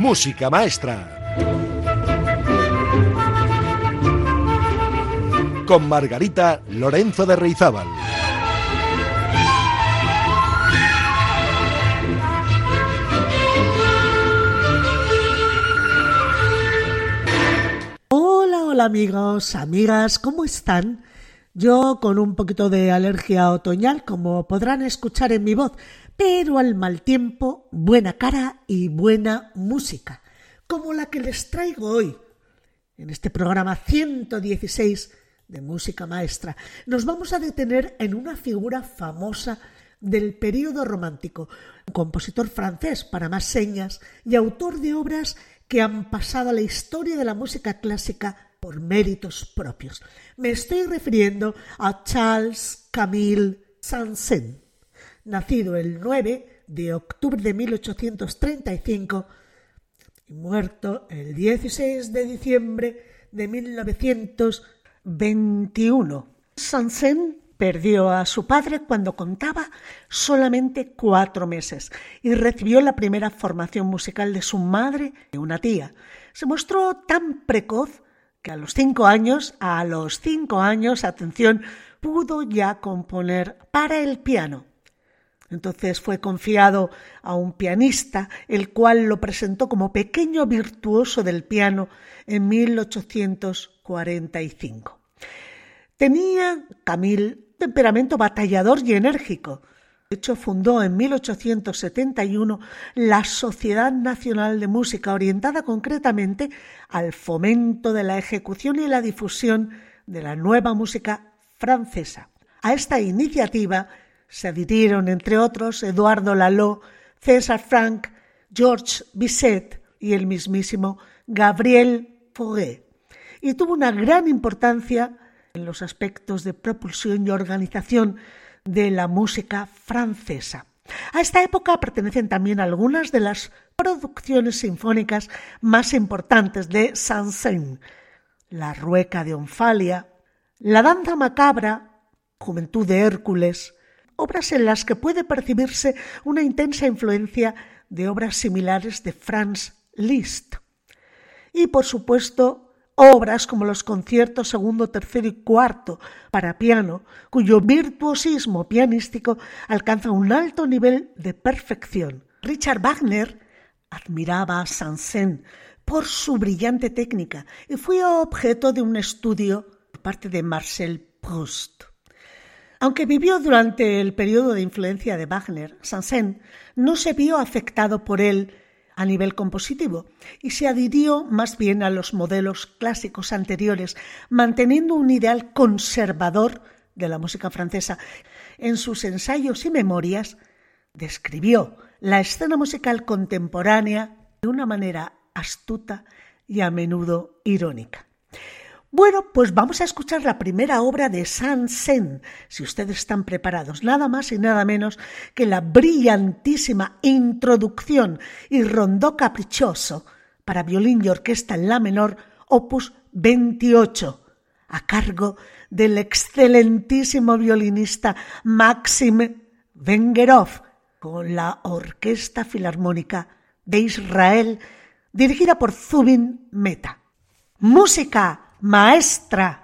Música Maestra. Con Margarita Lorenzo de Reizábal. Hola, hola amigos, amigas, ¿cómo están? Yo con un poquito de alergia otoñal, como podrán escuchar en mi voz, pero al mal tiempo, buena cara y buena música, como la que les traigo hoy. En este programa 116 de música maestra, nos vamos a detener en una figura famosa del período romántico, un compositor francés para más señas y autor de obras que han pasado a la historia de la música clásica por méritos propios. Me estoy refiriendo a Charles Camille Saint-Saëns, nacido el 9 de octubre de 1835 y muerto el 16 de diciembre de 1921. Saint-Saëns Perdió a su padre cuando contaba solamente cuatro meses y recibió la primera formación musical de su madre una tía. Se mostró tan precoz que a los cinco años, a los cinco años, atención, pudo ya componer para el piano. Entonces fue confiado a un pianista, el cual lo presentó como pequeño virtuoso del piano en 1845. Tenía Camille temperamento batallador y enérgico. De hecho, fundó en 1871 la Sociedad Nacional de Música, orientada concretamente al fomento de la ejecución y la difusión de la nueva música francesa. A esta iniciativa se adhirieron, entre otros, Eduardo Lalo, César Franck, Georges Bizet y el mismísimo Gabriel Fauré. Y tuvo una gran importancia en los aspectos de propulsión y organización de la música francesa. A esta época pertenecen también algunas de las producciones sinfónicas más importantes de Saint-Saëns, La Rueca de Onfalia, La Danza Macabra, Juventud de Hércules, obras en las que puede percibirse una intensa influencia de obras similares de Franz Liszt. Y, por supuesto, obras como los conciertos segundo, tercero y cuarto para piano, cuyo virtuosismo pianístico alcanza un alto nivel de perfección. Richard Wagner admiraba a Saint-Saëns por su brillante técnica y fue objeto de un estudio por parte de Marcel Proust. Aunque vivió durante el periodo de influencia de Wagner, Saint-Saëns no se vio afectado por él a nivel compositivo y se adhirió más bien a los modelos clásicos anteriores, manteniendo un ideal conservador de la música francesa. En sus ensayos y memorias describió la escena musical contemporánea de una manera astuta y a menudo irónica. Bueno, pues vamos a escuchar la primera obra de Saint-Saëns, si ustedes están preparados, nada más y nada menos que la brillantísima introducción y rondó caprichoso para violín y orquesta en la menor, opus 28, a cargo del excelentísimo violinista Maxim Vengerov, con la Orquesta Filarmónica de Israel, dirigida por Zubin Meta. Música maestra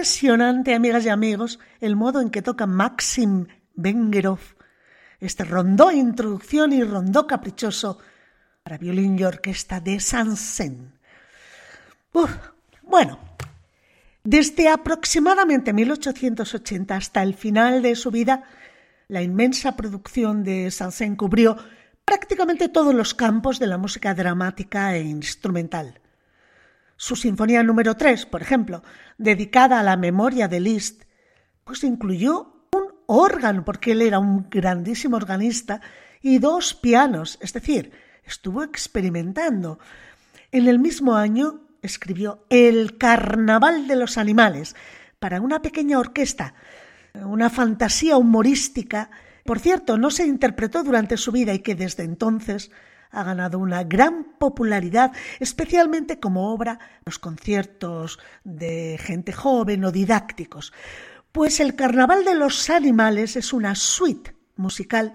Impresionante, amigas y amigos, el modo en que toca Maxim Bengerov este rondó introducción y rondó caprichoso para violín y orquesta de Sansen. bueno, desde aproximadamente 1880 hasta el final de su vida, la inmensa producción de Sansen cubrió prácticamente todos los campos de la música dramática e instrumental. Su Sinfonía número 3, por ejemplo, dedicada a la memoria de Liszt, pues incluyó un órgano, porque él era un grandísimo organista, y dos pianos, es decir, estuvo experimentando. En el mismo año escribió El Carnaval de los Animales para una pequeña orquesta, una fantasía humorística, por cierto, no se interpretó durante su vida y que desde entonces ha ganado una gran popularidad, especialmente como obra los conciertos de gente joven o didácticos. Pues el Carnaval de los Animales es una suite musical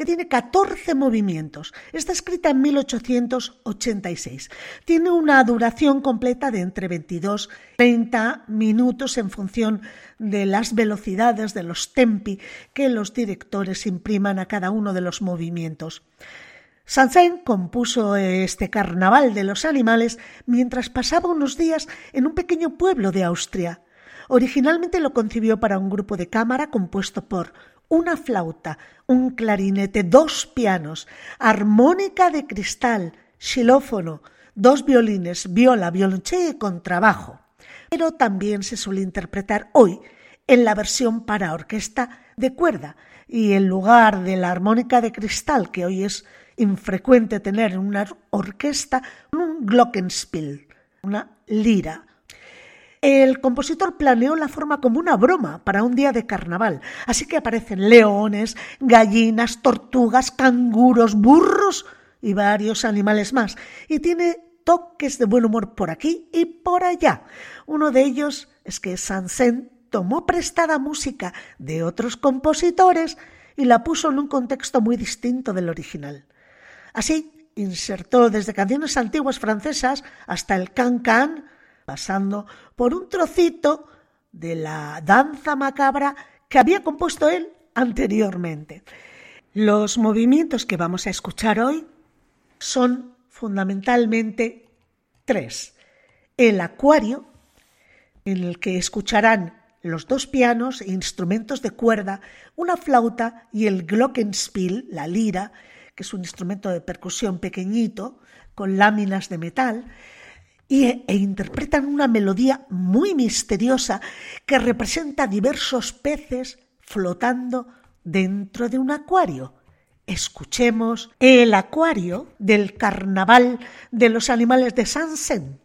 que tiene 14 movimientos. Está escrita en 1886. Tiene una duración completa de entre 22 y 30 minutos en función de las velocidades de los tempi que los directores impriman a cada uno de los movimientos. Sanzen compuso este carnaval de los animales mientras pasaba unos días en un pequeño pueblo de Austria. Originalmente lo concibió para un grupo de cámara compuesto por una flauta, un clarinete, dos pianos, armónica de cristal, xilófono, dos violines, viola, violonchelo y contrabajo. Pero también se suele interpretar hoy en la versión para orquesta de cuerda y en lugar de la armónica de cristal que hoy es infrecuente tener en una orquesta un glockenspiel, una lira. El compositor planeó la forma como una broma para un día de carnaval, así que aparecen leones, gallinas, tortugas, canguros, burros y varios animales más, y tiene toques de buen humor por aquí y por allá. Uno de ellos es que Sansen tomó prestada música de otros compositores y la puso en un contexto muy distinto del original. Así, insertó desde canciones antiguas francesas hasta el can-can, pasando por un trocito de la danza macabra que había compuesto él anteriormente. Los movimientos que vamos a escuchar hoy son fundamentalmente tres. El acuario, en el que escucharán los dos pianos e instrumentos de cuerda, una flauta y el glockenspiel, la lira, es un instrumento de percusión pequeñito, con láminas de metal, y, e interpretan una melodía muy misteriosa que representa diversos peces flotando dentro de un acuario. Escuchemos el acuario del carnaval de los animales de Sansen.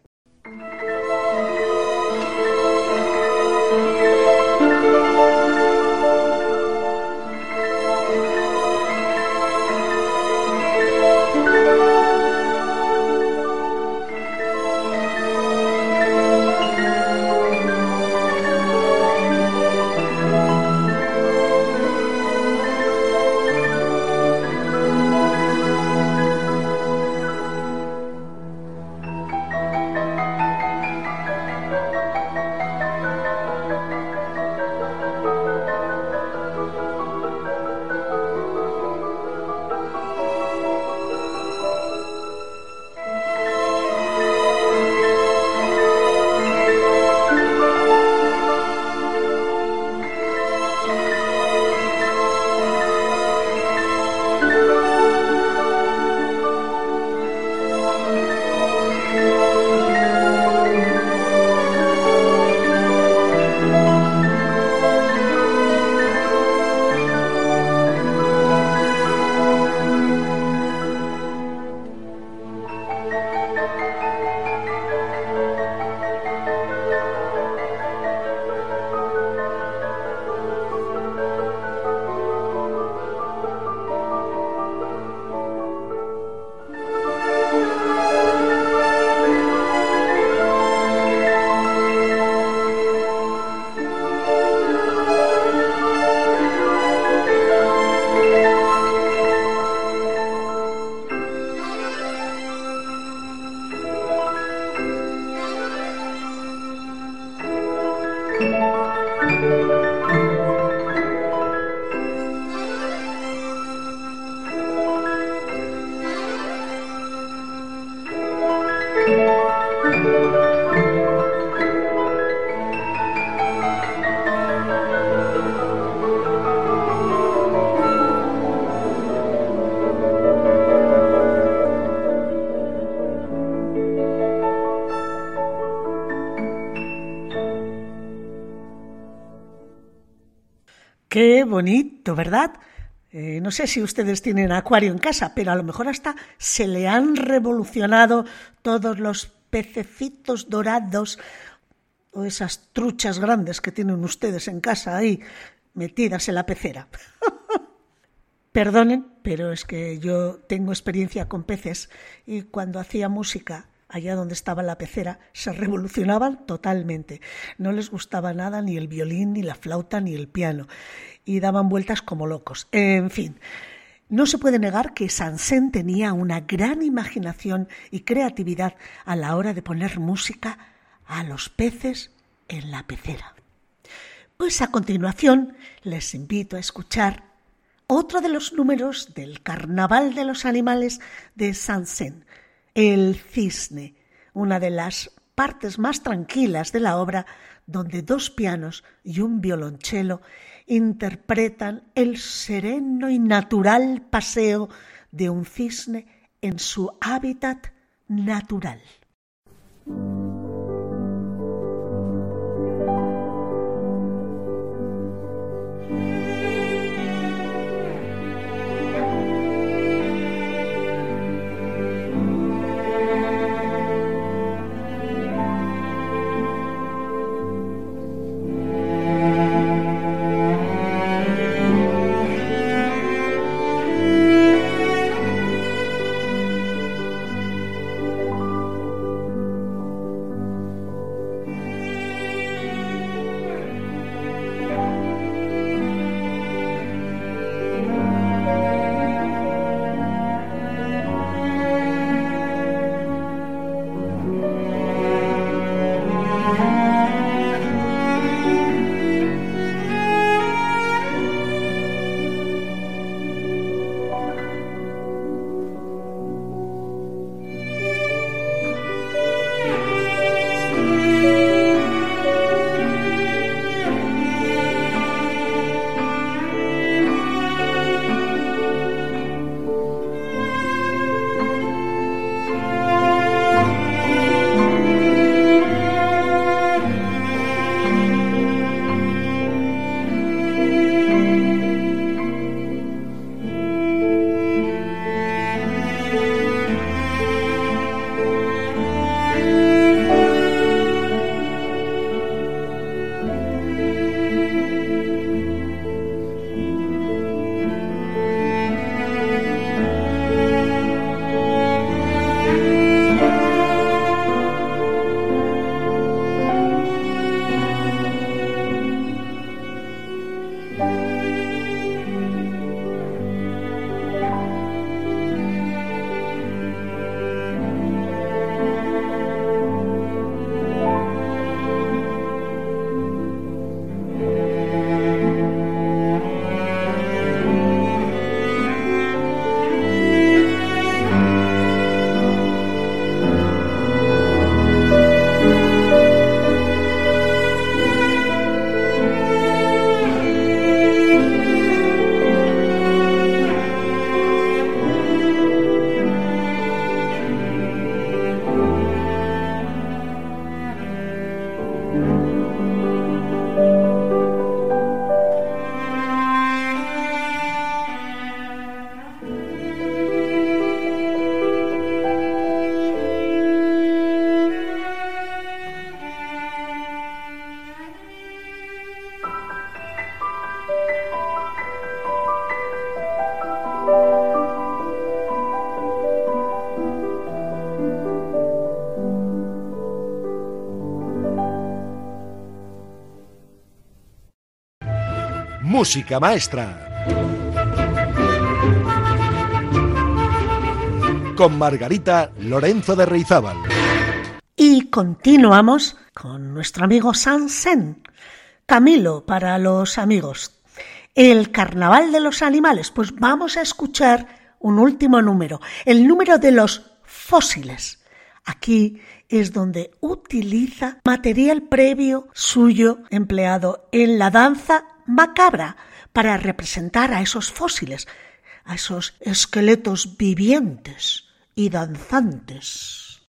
Bonito, ¿verdad? Eh, no sé si ustedes tienen acuario en casa, pero a lo mejor hasta se le han revolucionado todos los pececitos dorados o esas truchas grandes que tienen ustedes en casa ahí metidas en la pecera. Perdonen, pero es que yo tengo experiencia con peces y cuando hacía música allá donde estaba la pecera, se revolucionaban totalmente. No les gustaba nada ni el violín, ni la flauta, ni el piano, y daban vueltas como locos. En fin, no se puede negar que Sansen tenía una gran imaginación y creatividad a la hora de poner música a los peces en la pecera. Pues a continuación les invito a escuchar otro de los números del Carnaval de los Animales de Sansen, el cisne, una de las partes más tranquilas de la obra, donde dos pianos y un violonchelo interpretan el sereno y natural paseo de un cisne en su hábitat natural. Música Maestra. Con Margarita Lorenzo de Reizábal. Y continuamos con nuestro amigo Sansen. Camilo para los amigos. El Carnaval de los Animales. Pues vamos a escuchar un último número, el número de los fósiles. Aquí es donde utiliza material previo suyo empleado en la danza macabra para representar a esos fósiles, a esos esqueletos vivientes y danzantes.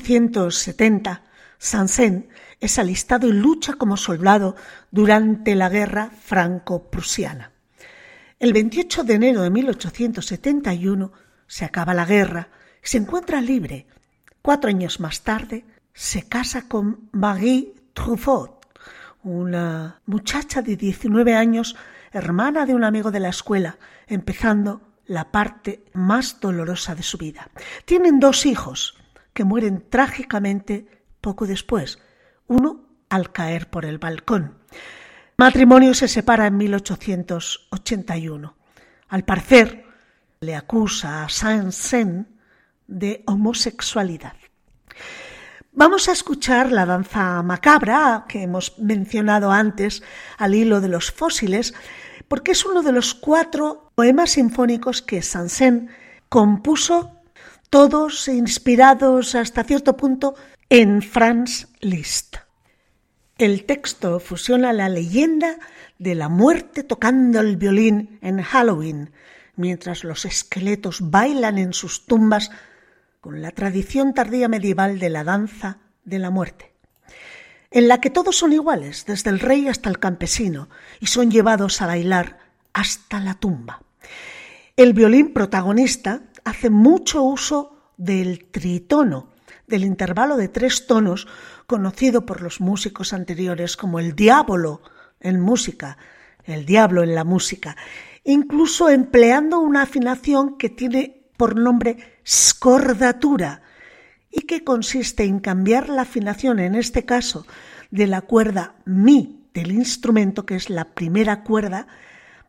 1870, Sansen es alistado y lucha como soldado durante la guerra franco-prusiana. El 28 de enero de 1871 se acaba la guerra y se encuentra libre. Cuatro años más tarde se casa con Marie Truffaut, una muchacha de 19 años, hermana de un amigo de la escuela, empezando la parte más dolorosa de su vida. Tienen dos hijos que mueren trágicamente poco después, uno al caer por el balcón. Matrimonio se separa en 1881. Al parecer, le acusa a Saint-Saëns de homosexualidad. Vamos a escuchar la danza macabra que hemos mencionado antes al hilo de los fósiles, porque es uno de los cuatro poemas sinfónicos que Sansen compuso, todos inspirados hasta cierto punto en Franz Liszt. El texto fusiona la leyenda de la muerte tocando el violín en Halloween, mientras los esqueletos bailan en sus tumbas con la tradición tardía medieval de la danza de la muerte, en la que todos son iguales, desde el rey hasta el campesino, y son llevados a bailar hasta la tumba. El violín protagonista hace mucho uso del tritono, del intervalo de tres tonos conocido por los músicos anteriores como el diablo en música, el diablo en la música, incluso empleando una afinación que tiene por nombre scordatura y que consiste en cambiar la afinación, en este caso, de la cuerda mi del instrumento, que es la primera cuerda,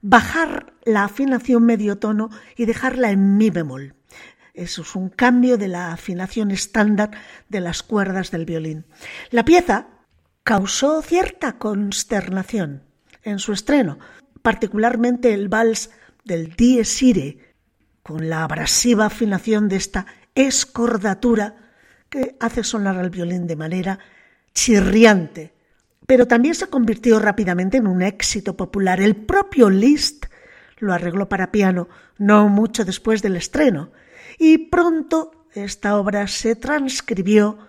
bajar la afinación medio tono y dejarla en mi bemol. Eso es un cambio de la afinación estándar de las cuerdas del violín. La pieza causó cierta consternación en su estreno, particularmente el vals del Dies Irae, con la abrasiva afinación de esta escordatura que hace sonar al violín de manera chirriante. Pero también se convirtió rápidamente en un éxito popular. El propio Liszt lo arregló para piano no mucho después del estreno y pronto esta obra se transcribió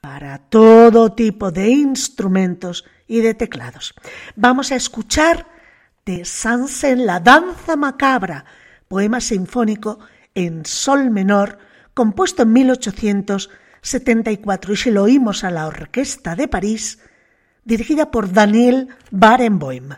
para todo tipo de instrumentos y de teclados. Vamos a escuchar de Sansen La danza macabra, poema sinfónico en sol menor, compuesto en 1874 y se lo oímos a la Orquesta de París, dirigida por Daniel Barenboim.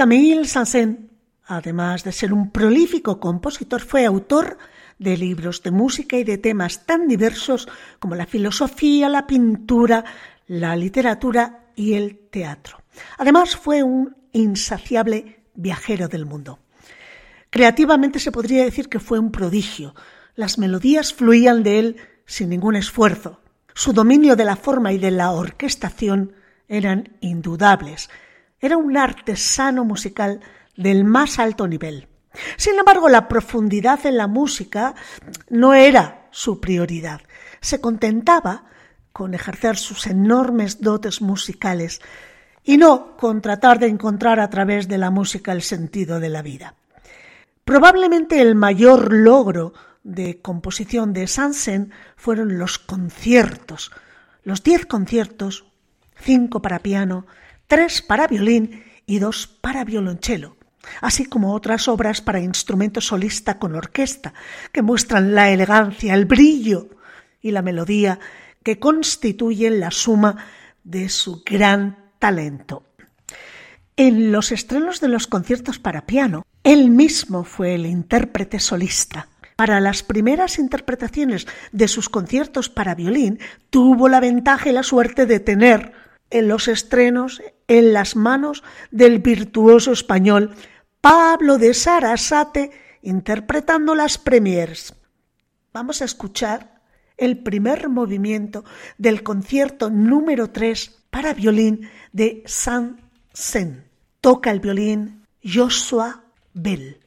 Camille Saint-Saëns, además de ser un prolífico compositor, fue autor de libros de música y de temas tan diversos como la filosofía, la pintura, la literatura y el teatro. Además fue un insaciable viajero del mundo. Creativamente se podría decir que fue un prodigio. Las melodías fluían de él sin ningún esfuerzo. Su dominio de la forma y de la orquestación eran indudables. Era un artesano musical del más alto nivel. Sin embargo, la profundidad en la música no era su prioridad. Se contentaba con ejercer sus enormes dotes musicales y no con tratar de encontrar a través de la música el sentido de la vida. Probablemente el mayor logro de composición de Sansen fueron los conciertos, los diez conciertos, cinco para piano, tres para violín y dos para violonchelo, así como otras obras para instrumento solista con orquesta, que muestran la elegancia, el brillo y la melodía que constituyen la suma de su gran talento. En los estrenos de los conciertos para piano, él mismo fue el intérprete solista. Para las primeras interpretaciones de sus conciertos para violín, tuvo la ventaja y la suerte de tener en los estrenos en las manos del virtuoso español Pablo de Sarasate interpretando las premiers. Vamos a escuchar el primer movimiento del concierto número 3 para violín de Saint-Saëns. Toca el violín Joshua Bell.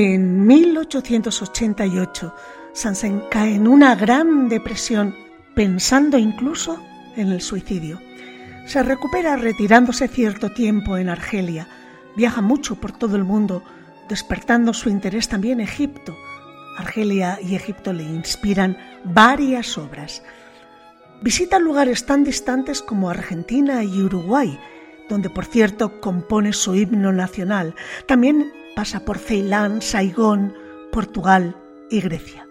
En 1888, Sansen cae en una gran depresión, pensando incluso en el suicidio. Se recupera retirándose cierto tiempo en Argelia, viaja mucho por todo el mundo, despertando su interés también Egipto. Argelia y Egipto le inspiran varias obras. Visita lugares tan distantes como Argentina y Uruguay, donde por cierto compone su himno nacional. También pasa por Ceilán, Saigón, Portugal y Grecia.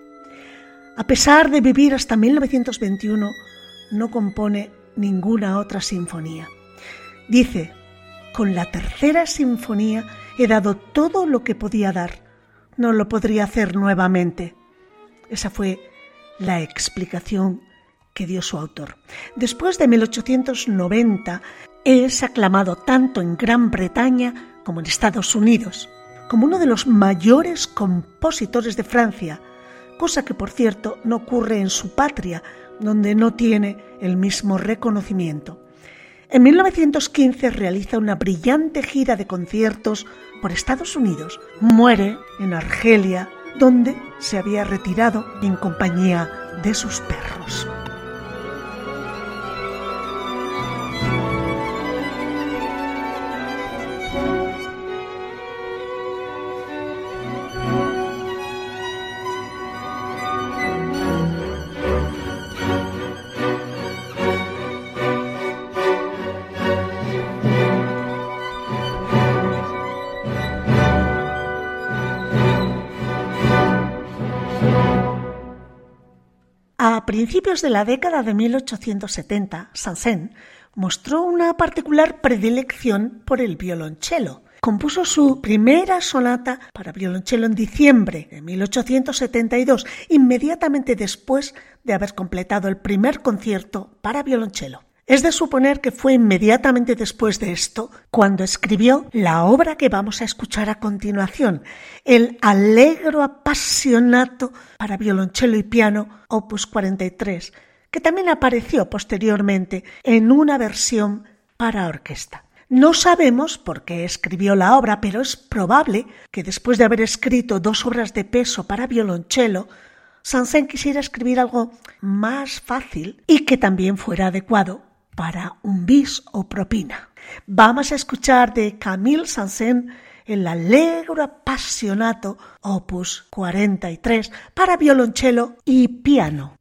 A pesar de vivir hasta 1921, no compone ninguna otra sinfonía. Dice, con la tercera sinfonía he dado todo lo que podía dar. No lo podría hacer nuevamente. Esa fue la explicación que dio su autor. Después de 1890 es aclamado tanto en Gran Bretaña como en Estados Unidos como uno de los mayores compositores de Francia, cosa que por cierto no ocurre en su patria, donde no tiene el mismo reconocimiento. En 1915 realiza una brillante gira de conciertos por Estados Unidos. Muere en Argelia, donde se había retirado en compañía de sus perros. Principios de la década de 1870, Sansen mostró una particular predilección por el violonchelo. Compuso su primera sonata para violonchelo en diciembre de 1872, inmediatamente después de haber completado el primer concierto para violonchelo. Es de suponer que fue inmediatamente después de esto cuando escribió la obra que vamos a escuchar a continuación, el Allegro Appassionato para violonchelo y piano, opus 43, que también apareció posteriormente en una versión para orquesta. No sabemos por qué escribió la obra, pero es probable que después de haber escrito dos obras de peso para violonchelo, Sansen quisiera escribir algo más fácil y que también fuera adecuado para un bis o propina. Vamos a escuchar de Camille Saint-Saëns el Allegro Appassionato opus 43 para violonchelo y piano.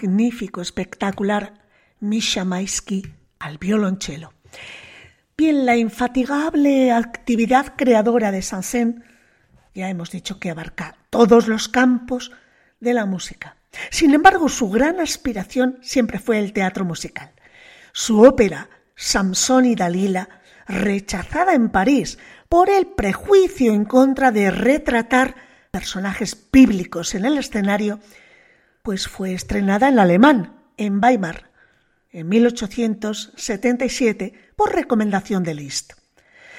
Magnífico, espectacular Misha Maisky al violonchelo. Bien, la infatigable actividad creadora de Sansen, ya hemos dicho que abarca todos los campos de la música. Sin embargo, su gran aspiración siempre fue el teatro musical. Su ópera, Samson y Dalila, rechazada en París por el prejuicio en contra de retratar personajes bíblicos en el escenario, pues fue estrenada en alemán, en Weimar, en 1877, por recomendación de Liszt.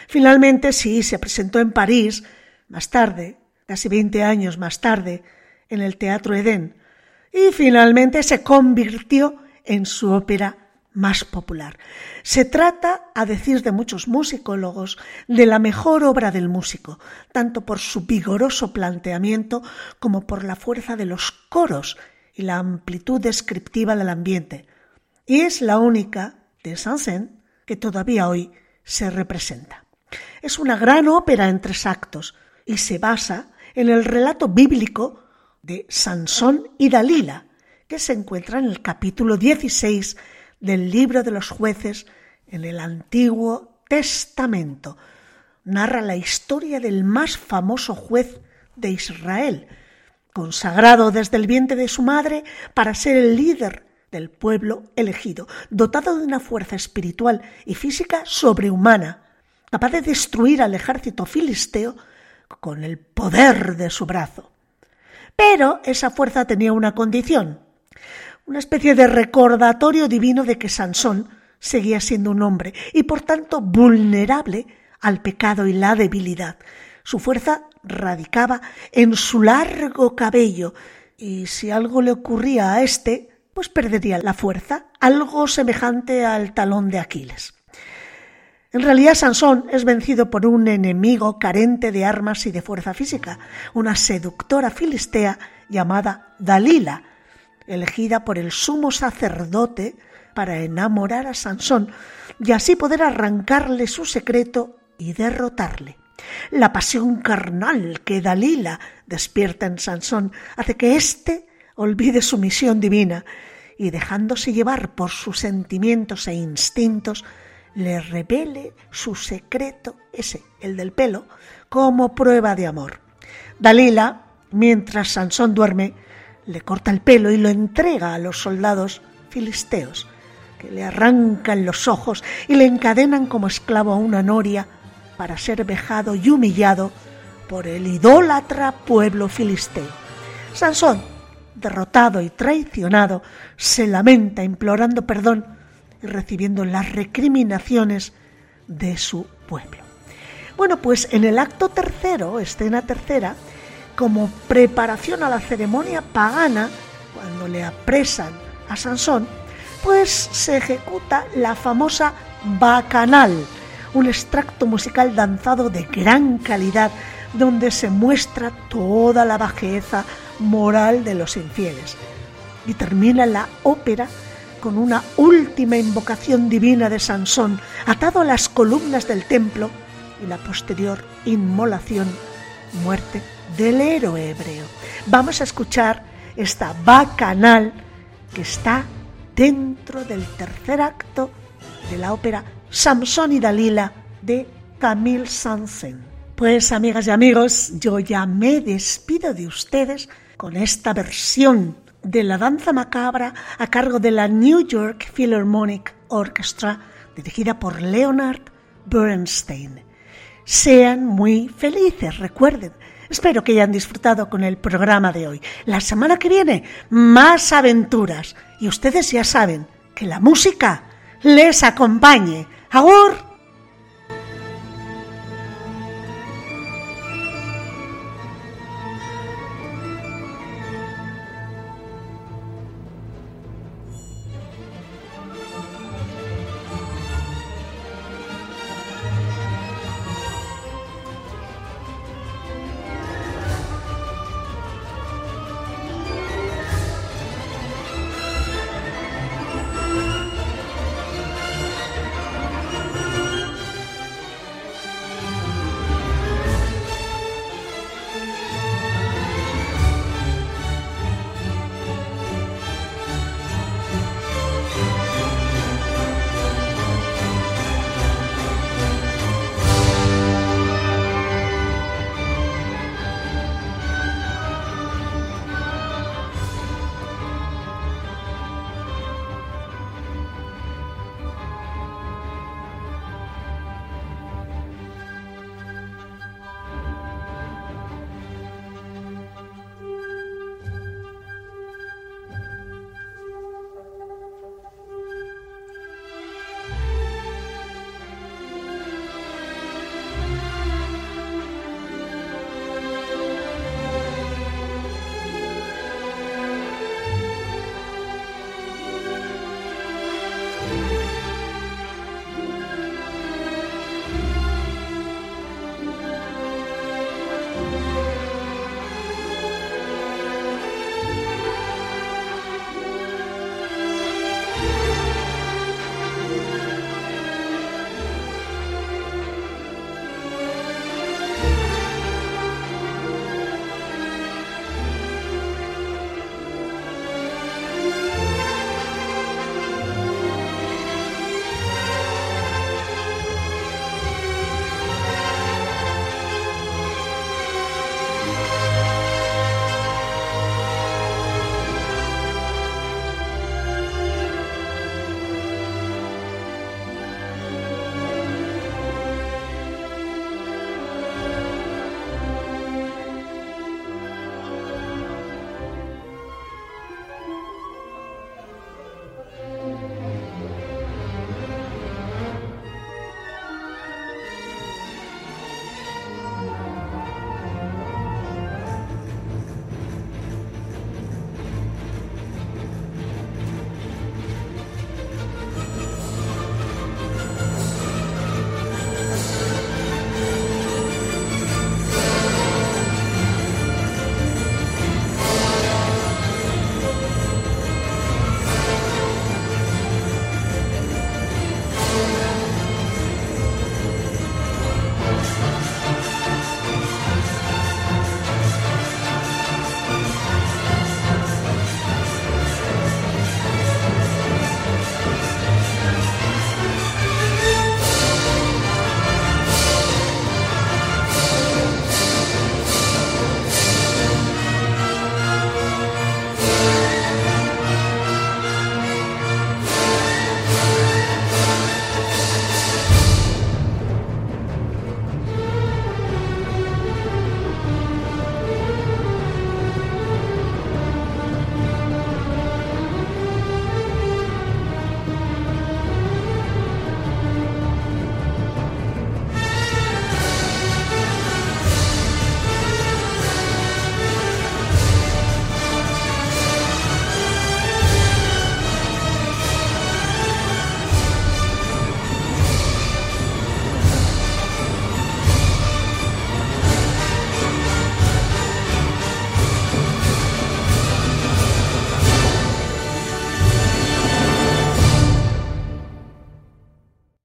Finalmente sí se presentó en París, más tarde, casi 20 años más tarde, en el Teatro Edén, y finalmente se convirtió en su ópera más popular. Se trata, a decir de muchos musicólogos, de la mejor obra del músico, tanto por su vigoroso planteamiento como por la fuerza de los coros y la amplitud descriptiva del ambiente. Y es la única de Saint-Saëns que todavía hoy se representa. Es una gran ópera en tres actos y se basa en el relato bíblico de Sansón y Dalila, que se encuentra en el capítulo 16 del libro de los jueces en el Antiguo Testamento. Narra la historia del más famoso juez de Israel, consagrado desde el vientre de su madre para ser el líder del pueblo elegido, dotado de una fuerza espiritual y física sobrehumana, capaz de destruir al ejército filisteo con el poder de su brazo. Pero esa fuerza tenía una condición, una especie de recordatorio divino de que Sansón seguía siendo un hombre y por tanto vulnerable al pecado y la debilidad. Su fuerza radicaba en su largo cabello y si algo le ocurría a éste, pues perdería la fuerza, algo semejante al talón de Aquiles. En realidad Sansón es vencido por un enemigo carente de armas y de fuerza física, una seductora filistea llamada Dalila, elegida por el sumo sacerdote para enamorar a Sansón y así poder arrancarle su secreto y derrotarle. La pasión carnal que Dalila despierta en Sansón hace que éste olvide su misión divina y dejándose llevar por sus sentimientos e instintos, le revele su secreto, ese, el del pelo, como prueba de amor. Dalila, mientras Sansón duerme, le corta el pelo y lo entrega a los soldados filisteos, que le arrancan los ojos y le encadenan como esclavo a una noria para ser vejado y humillado por el idólatra pueblo filisteo. Sansón, derrotado y traicionado, se lamenta implorando perdón y recibiendo las recriminaciones de su pueblo. Bueno, pues en el acto tercero, escena tercera, como preparación a la ceremonia pagana, cuando le apresan a Sansón, pues se ejecuta la famosa bacanal, un extracto musical danzado de gran calidad donde se muestra toda la bajeza moral de los infieles. Y termina la ópera con una última invocación divina de Sansón atado a las columnas del templo y la posterior inmolación, muerte del héroe hebreo. Vamos a escuchar esta bacanal que está dentro del tercer acto de la ópera Samson y Dalila de Camille Saint-Saëns. Pues amigas y amigos, yo ya me despido de ustedes con esta versión de la danza macabra a cargo de la New York Philharmonic Orchestra dirigida por Leonard Bernstein. Sean muy felices, recuerden, Espero que hayan disfrutado con el programa de hoy. La semana que viene, más aventuras. Y ustedes ya saben que la música les acompañe. ¡Agur!